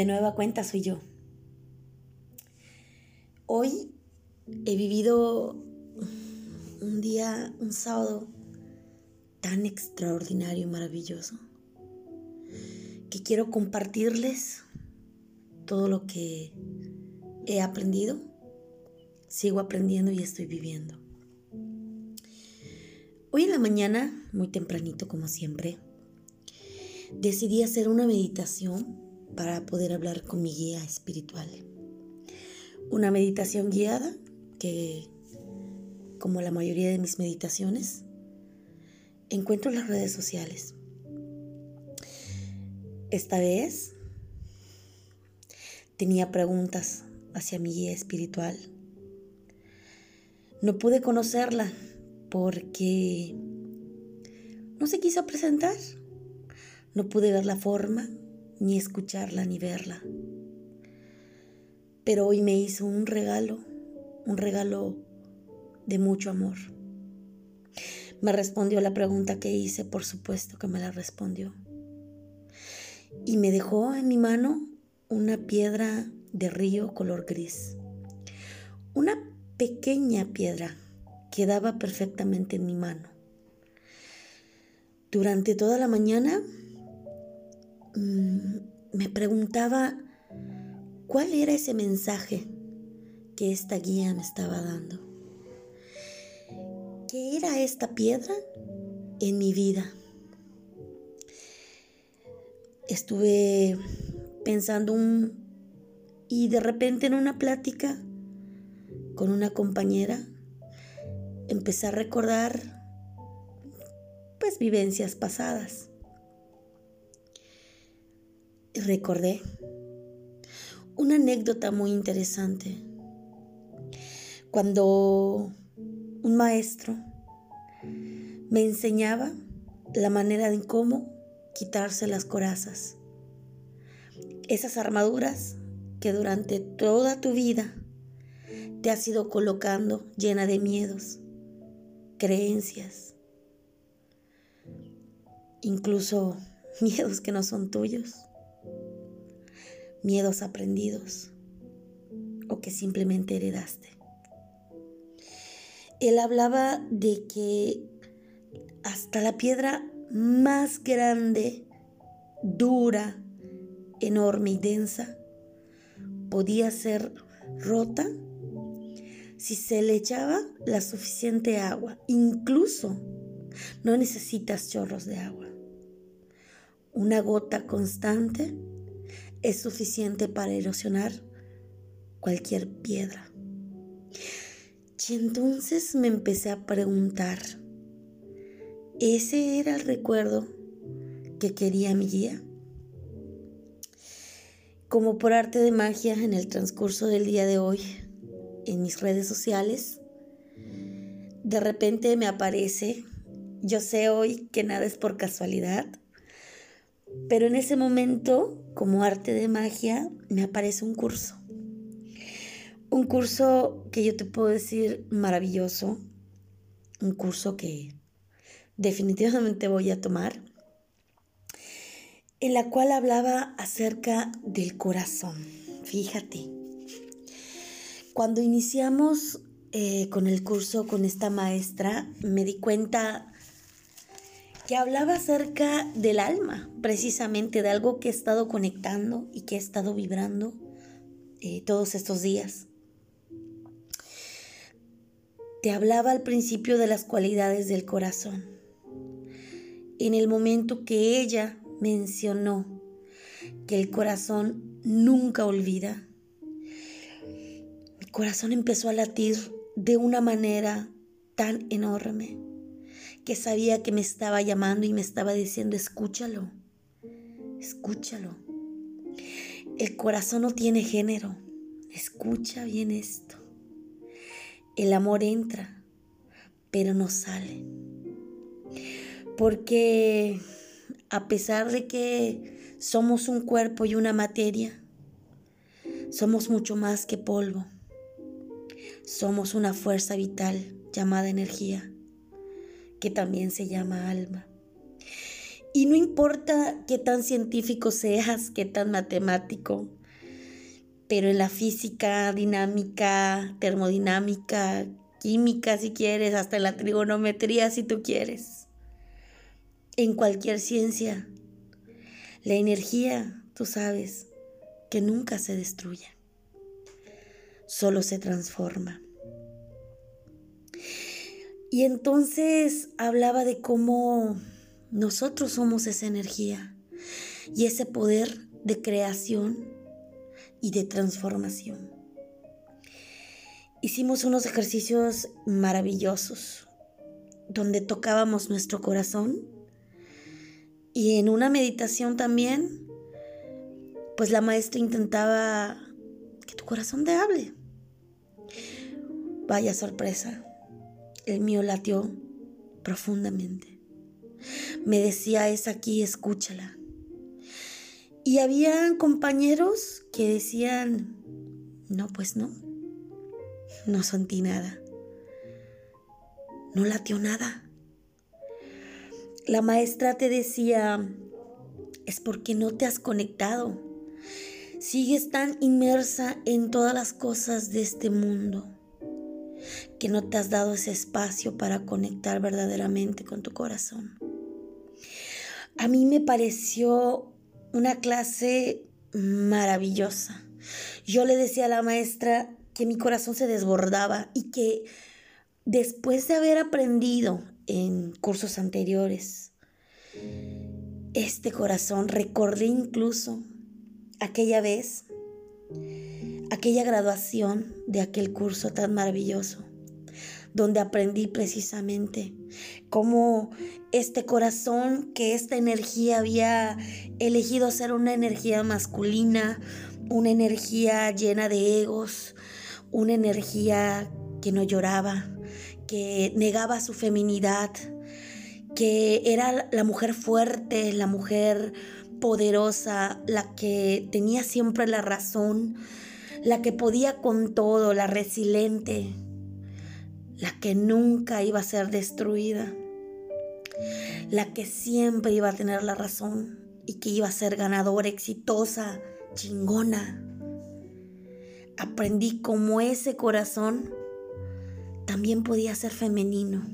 De nueva cuenta soy yo. Hoy he vivido un día, un sábado tan extraordinario y maravilloso que quiero compartirles todo lo que he aprendido, sigo aprendiendo y estoy viviendo. Hoy en la mañana, muy tempranito como siempre, decidí hacer una meditación para poder hablar con mi guía espiritual. Una meditación guiada que, como la mayoría de mis meditaciones, encuentro en las redes sociales. Esta vez tenía preguntas hacia mi guía espiritual. No pude conocerla porque no se quiso presentar. No pude ver la forma, ni escucharla, ni verla. Pero hoy me hizo un regalo, un regalo de mucho amor. Me respondió la pregunta que hice, por supuesto que me la respondió. Y me dejó en mi mano una piedra de río color gris. Una pequeña piedra que daba perfectamente en mi mano. Durante toda la mañana Mm, me preguntaba cuál era ese mensaje que esta guía me estaba dando. ¿Qué era esta piedra en mi vida? Estuve pensando un, y de repente en una plática con una compañera empecé a recordar pues vivencias pasadas recordé una anécdota muy interesante. Cuando un maestro me enseñaba la manera de cómo quitarse las corazas. Esas armaduras que durante toda tu vida te has ido colocando llena de miedos, creencias, incluso miedos que no son tuyos miedos aprendidos o que simplemente heredaste. Él hablaba de que hasta la piedra más grande, dura, enorme y densa podía ser rota si se le echaba la suficiente agua. Incluso no necesitas chorros de agua. Una gota constante es suficiente para erosionar cualquier piedra. Y entonces me empecé a preguntar, ¿ese era el recuerdo que quería mi guía? Como por arte de magia en el transcurso del día de hoy, en mis redes sociales, de repente me aparece, yo sé hoy que nada es por casualidad, pero en ese momento, como arte de magia, me aparece un curso. Un curso que yo te puedo decir maravilloso. Un curso que definitivamente voy a tomar. En la cual hablaba acerca del corazón. Fíjate. Cuando iniciamos eh, con el curso con esta maestra, me di cuenta que hablaba acerca del alma, precisamente de algo que he estado conectando y que he estado vibrando eh, todos estos días. Te hablaba al principio de las cualidades del corazón. En el momento que ella mencionó que el corazón nunca olvida, mi corazón empezó a latir de una manera tan enorme que sabía que me estaba llamando y me estaba diciendo, escúchalo, escúchalo. El corazón no tiene género. Escucha bien esto. El amor entra, pero no sale. Porque a pesar de que somos un cuerpo y una materia, somos mucho más que polvo. Somos una fuerza vital llamada energía que también se llama alma. Y no importa qué tan científico seas, qué tan matemático, pero en la física, dinámica, termodinámica, química si quieres, hasta en la trigonometría si tú quieres, en cualquier ciencia, la energía, tú sabes, que nunca se destruye, solo se transforma. Y entonces hablaba de cómo nosotros somos esa energía y ese poder de creación y de transformación. Hicimos unos ejercicios maravillosos donde tocábamos nuestro corazón y en una meditación también, pues la maestra intentaba que tu corazón te hable. Vaya sorpresa, el mío latió profundamente me decía, es aquí, escúchala. Y había compañeros que decían, no, pues no, no sentí nada, no latió nada. La maestra te decía, es porque no te has conectado, sigues tan inmersa en todas las cosas de este mundo que no te has dado ese espacio para conectar verdaderamente con tu corazón. A mí me pareció una clase maravillosa. Yo le decía a la maestra que mi corazón se desbordaba y que después de haber aprendido en cursos anteriores, este corazón recordé incluso aquella vez, aquella graduación de aquel curso tan maravilloso donde aprendí precisamente cómo este corazón, que esta energía había elegido ser una energía masculina, una energía llena de egos, una energía que no lloraba, que negaba su feminidad, que era la mujer fuerte, la mujer poderosa, la que tenía siempre la razón, la que podía con todo, la resiliente, la que nunca iba a ser destruida, la que siempre iba a tener la razón y que iba a ser ganadora, exitosa, chingona. Aprendí cómo ese corazón también podía ser femenino,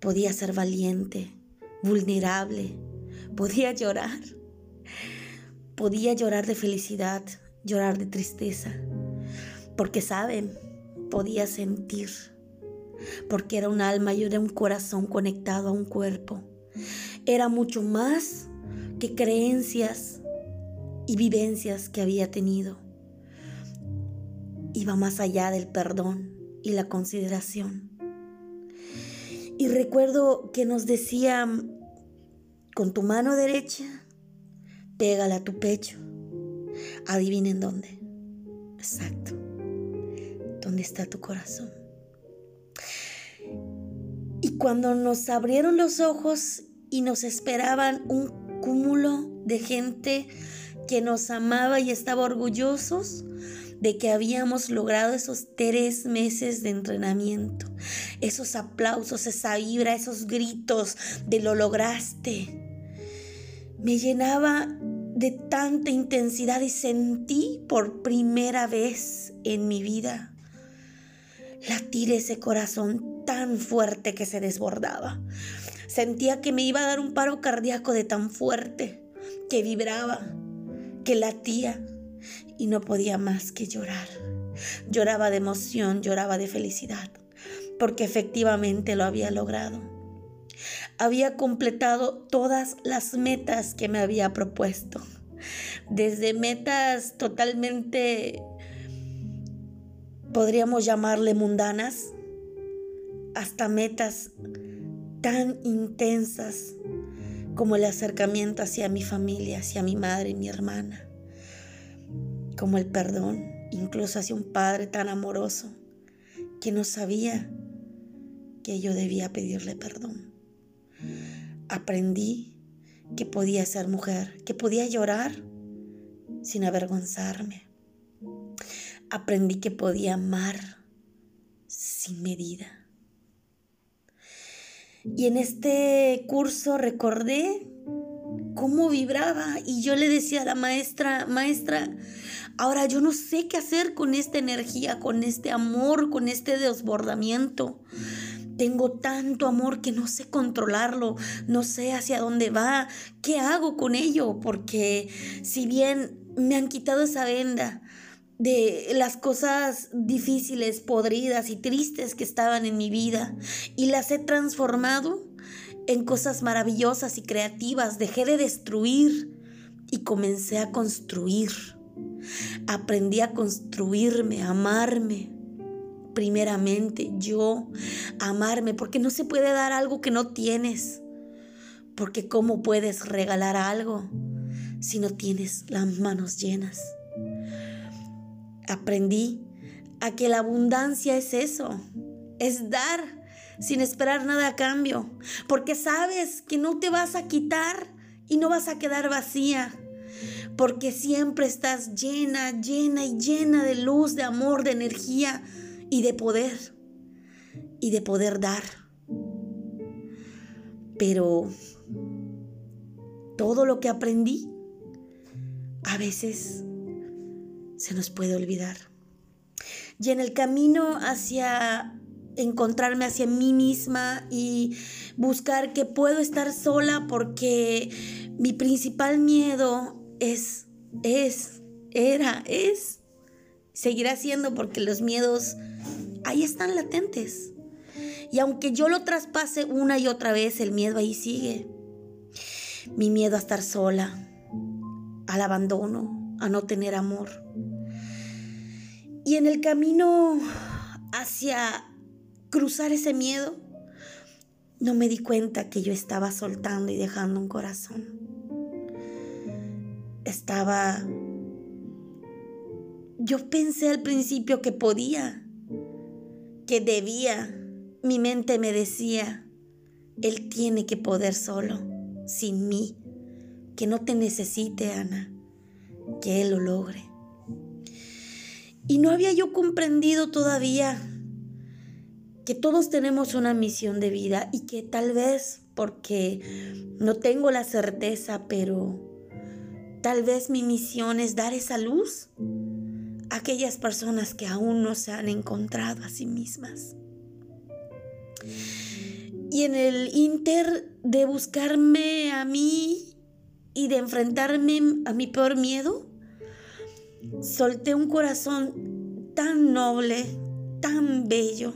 podía ser valiente, vulnerable, podía llorar, podía llorar de felicidad, llorar de tristeza, porque saben, podía sentir porque era un alma y era un corazón conectado a un cuerpo. Era mucho más que creencias y vivencias que había tenido. Iba más allá del perdón y la consideración. Y recuerdo que nos decían, con tu mano derecha, pégala a tu pecho. Adivinen dónde. Exacto. ¿Dónde está tu corazón? Y cuando nos abrieron los ojos y nos esperaban un cúmulo de gente que nos amaba y estaba orgullosos de que habíamos logrado esos tres meses de entrenamiento, esos aplausos, esa vibra, esos gritos de lo lograste. Me llenaba de tanta intensidad y sentí por primera vez en mi vida latir ese corazón tan fuerte que se desbordaba. Sentía que me iba a dar un paro cardíaco de tan fuerte que vibraba, que latía y no podía más que llorar. Lloraba de emoción, lloraba de felicidad, porque efectivamente lo había logrado. Había completado todas las metas que me había propuesto, desde metas totalmente, podríamos llamarle mundanas, hasta metas tan intensas como el acercamiento hacia mi familia, hacia mi madre y mi hermana, como el perdón, incluso hacia un padre tan amoroso que no sabía que yo debía pedirle perdón. Aprendí que podía ser mujer, que podía llorar sin avergonzarme. Aprendí que podía amar sin medida Y en este curso recordé cómo vibraba y yo le decía a la maestra, maestra, ahora yo no sé qué hacer con esta energía, con este amor, con este desbordamiento. Tengo tanto amor que no sé controlarlo, no sé hacia dónde va, qué hago con ello, porque si bien me han quitado esa venda de las cosas difíciles, podridas y tristes que estaban en mi vida y las he transformado en cosas maravillosas y creativas, dejé de destruir y comencé a construir. Aprendí a construirme, a amarme, primeramente yo, amarme, porque no se puede dar algo que no tienes. Porque ¿cómo puedes regalar algo si no tienes las manos llenas? Aprendí a que la abundancia es eso, es dar sin esperar nada a cambio, porque sabes que no te vas a quitar y no vas a quedar vacía, porque siempre estás llena, llena y llena de luz, de amor, de energía, y de poder y de poder dar. Pero todo lo que aprendí a veces se nos puede olvidar. Y en el camino hacia encontrarme hacia mí misma y buscar que puedo estar sola porque mi principal miedo es, es, era, es, seguirá siendo porque los miedos ahí están latentes. Y aunque yo lo traspase una y otra vez, el miedo ahí sigue. Mi miedo a estar sola, al abandono, a no tener amor. Y en el camino hacia cruzar ese miedo, no me di cuenta que yo estaba soltando y dejando un corazón. Estaba... Yo pensé al principio que podía, que debía. Mi mente me decía, Él tiene que poder solo, sin mí, que no te necesite, Ana, que Él lo logre. Y no había yo comprendido todavía que todos tenemos una misión de vida y que tal vez, porque no tengo la certeza, pero tal vez mi misión es dar esa luz aquellas personas que aún no se han encontrado a sí mismas. Y en el inter de buscarme a mí y de enfrentarme a mi peor miedo, solté un corazón tan noble, tan bello,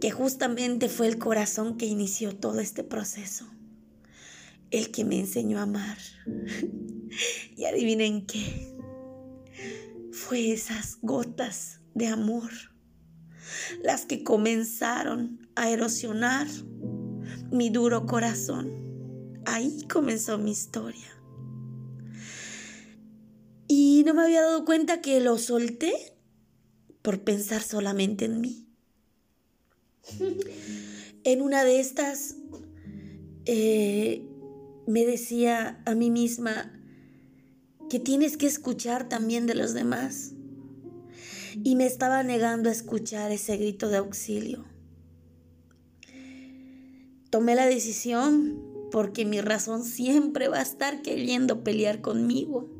que justamente fue el corazón que inició todo este proceso, el que me enseñó a amar. y adivinen qué, fue esas gotas de amor las que comenzaron a erosionar mi duro corazón. Ahí comenzó mi historia. Y no me había dado cuenta que lo solté por pensar solamente en mí. En una de estas eh, me decía a mí misma, que tienes que escuchar también de los demás. Y me estaba negando a escuchar ese grito de auxilio. Tomé la decisión porque mi razón siempre va a estar queriendo pelear conmigo.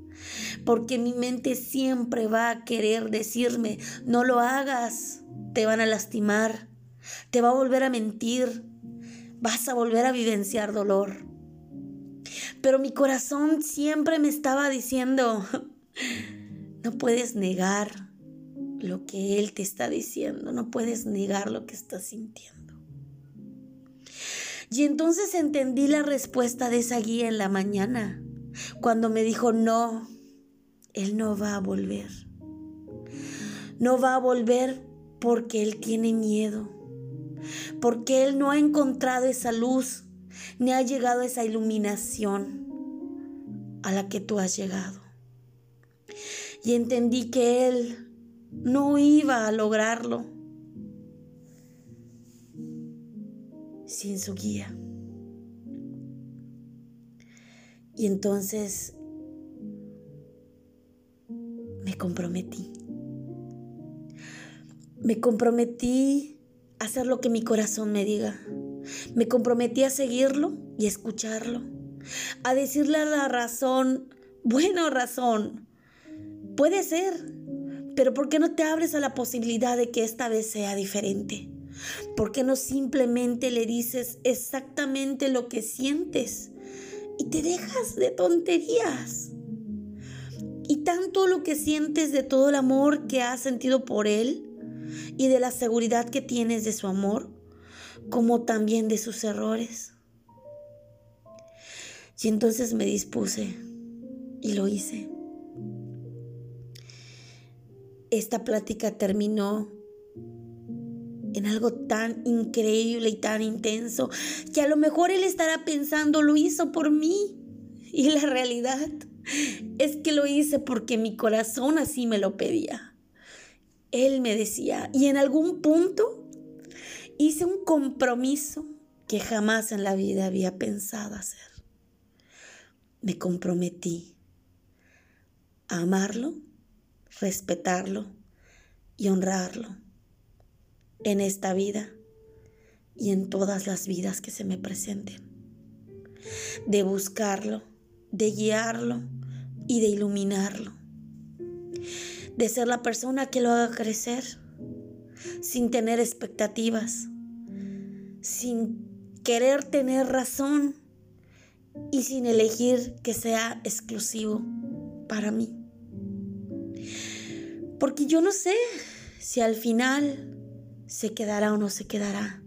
Porque mi mente siempre va a querer decirme, no lo hagas, te van a lastimar, te va a volver a mentir, vas a volver a vivenciar dolor. Pero mi corazón siempre me estaba diciendo, no puedes negar lo que Él te está diciendo, no puedes negar lo que estás sintiendo. Y entonces entendí la respuesta de esa guía en la mañana, cuando me dijo, no, Él no va a volver. No va a volver porque Él tiene miedo, porque Él no ha encontrado esa luz ni ha llegado esa iluminación a la que tú has llegado. Y entendí que Él no iba a lograrlo sin su guía. Y entonces me comprometí. Me comprometí a hacer lo que mi corazón me diga Me comprometí a seguirlo y escucharlo, a decirle la razón, bueno razón, puede ser, pero ¿por qué no te abres a la posibilidad de que esta vez sea diferente? ¿Por qué no simplemente le dices exactamente lo que sientes y te dejas de tonterías? Y tanto lo que sientes de todo el amor que has sentido por él y de la seguridad que tienes de su amor, como también de sus errores. Y entonces me dispuse y lo hice. Esta plática terminó en algo tan increíble y tan intenso que a lo mejor él estará pensando, lo hizo por mí. Y la realidad es que lo hice porque mi corazón así me lo pedía. Él me decía, y en algún punto hice un compromiso que jamás en la vida había pensado hacer. Me comprometí a amarlo, respetarlo y honrarlo en esta vida y en todas las vidas que se me presenten. De buscarlo, de guiarlo y de iluminarlo. De ser la persona que lo haga crecer sin tener expectativas, sin querer tener razón y sin elegir que sea exclusivo para mí. Porque yo no sé si al final se quedará o no se quedará.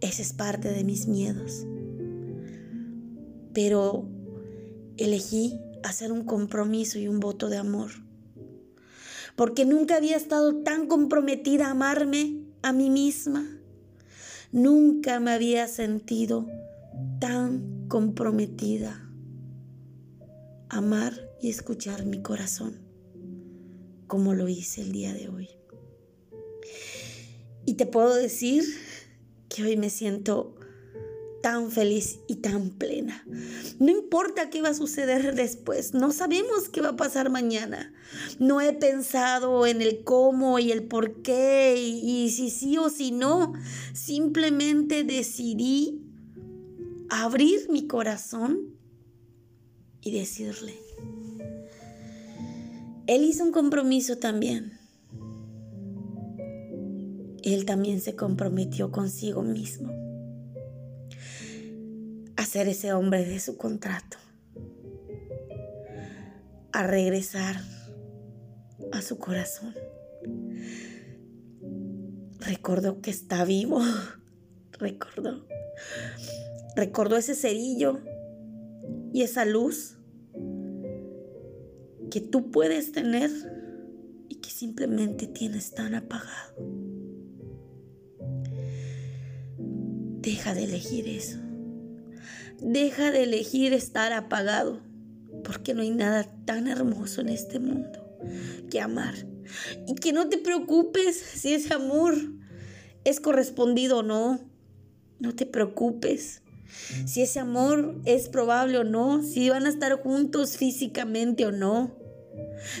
Ese es parte de mis miedos. Pero elegí hacer un compromiso y un voto de amor. Porque nunca había estado tan comprometida a amarme a mí misma. Nunca me había sentido tan comprometida a amar y escuchar mi corazón como lo hice el día de hoy. Y te puedo decir que hoy me siento tan feliz y tan plena. No importa qué va a suceder después, no sabemos qué va a pasar mañana. No he pensado en el cómo y el por qué y, y si sí o si no. Simplemente decidí abrir mi corazón y decirle. Él hizo un compromiso también él también se comprometió consigo mismo a ser ese hombre de su contrato, a regresar a su corazón. Recordó que está vivo, recordó. Recordó ese cerillo y esa luz que tú puedes tener y que simplemente tienes tan apagado. Deja de elegir eso. Deja de elegir estar apagado, porque no hay nada tan hermoso en este mundo que amar. Y que no te preocupes si ese amor es correspondido o no. No te preocupes si ese amor es probable o no, si van a estar juntos físicamente o no.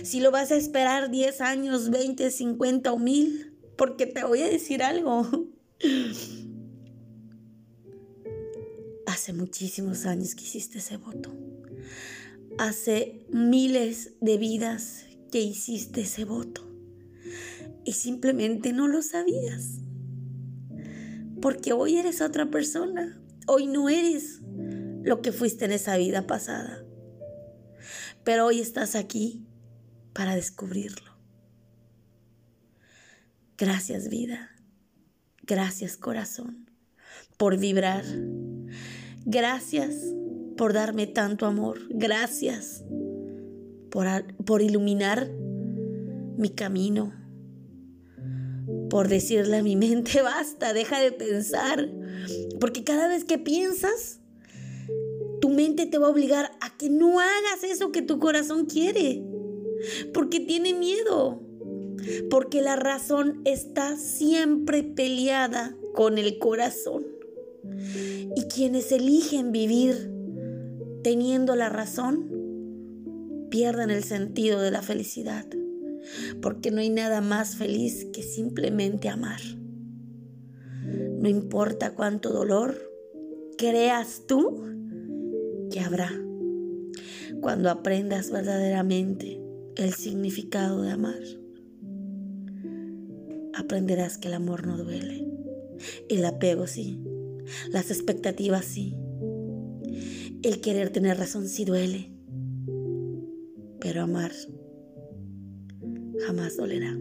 Si lo vas a esperar 10 años, 20, 50 o mil, porque te voy a decir algo. Hace muchísimos años que hiciste ese voto. Hace miles de vidas que hiciste ese voto. Y simplemente no lo sabías. Porque hoy eres otra persona. Hoy no eres lo que fuiste en esa vida pasada. Pero hoy estás aquí para descubrirlo. Gracias vida. Gracias corazón por vibrar Gracias por darme tanto amor. Gracias por, por iluminar mi camino. Por decirle a mi mente, basta, deja de pensar. Porque cada vez que piensas, tu mente te va a obligar a que no hagas eso que tu corazón quiere. Porque tiene miedo. Porque la razón está siempre peleada con el corazón. Y quienes eligen vivir teniendo la razón, pierden el sentido de la felicidad, porque no hay nada más feliz que simplemente amar. No importa cuánto dolor creas tú que habrá. Cuando aprendas verdaderamente el significado de amar, aprenderás que el amor no duele. El apego sí. Las expectativas sí. El querer tener razón sí duele. Pero amar jamás dolerá.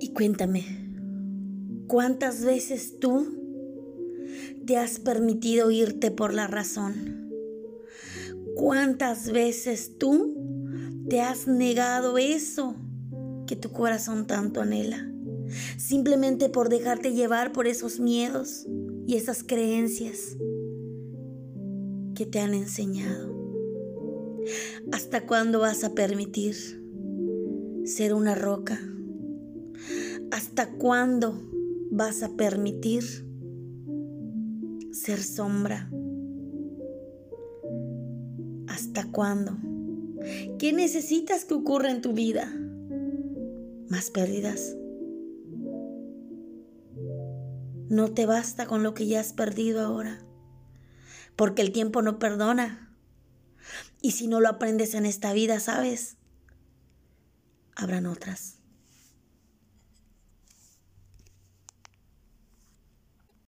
Y cuéntame, ¿cuántas veces tú te has permitido irte por la razón? ¿Cuántas veces tú te has negado eso que tu corazón tanto anhela? Simplemente por dejarte llevar por esos miedos y esas creencias que te han enseñado. ¿Hasta cuándo vas a permitir ser una roca? ¿Hasta cuándo vas a permitir ser sombra? ¿Hasta cuándo? ¿Qué necesitas que ocurra en tu vida? ¿Más pérdidas? No te basta con lo que ya has perdido ahora, porque el tiempo no perdona. Y si no lo aprendes en esta vida, ¿sabes? Habrán otras.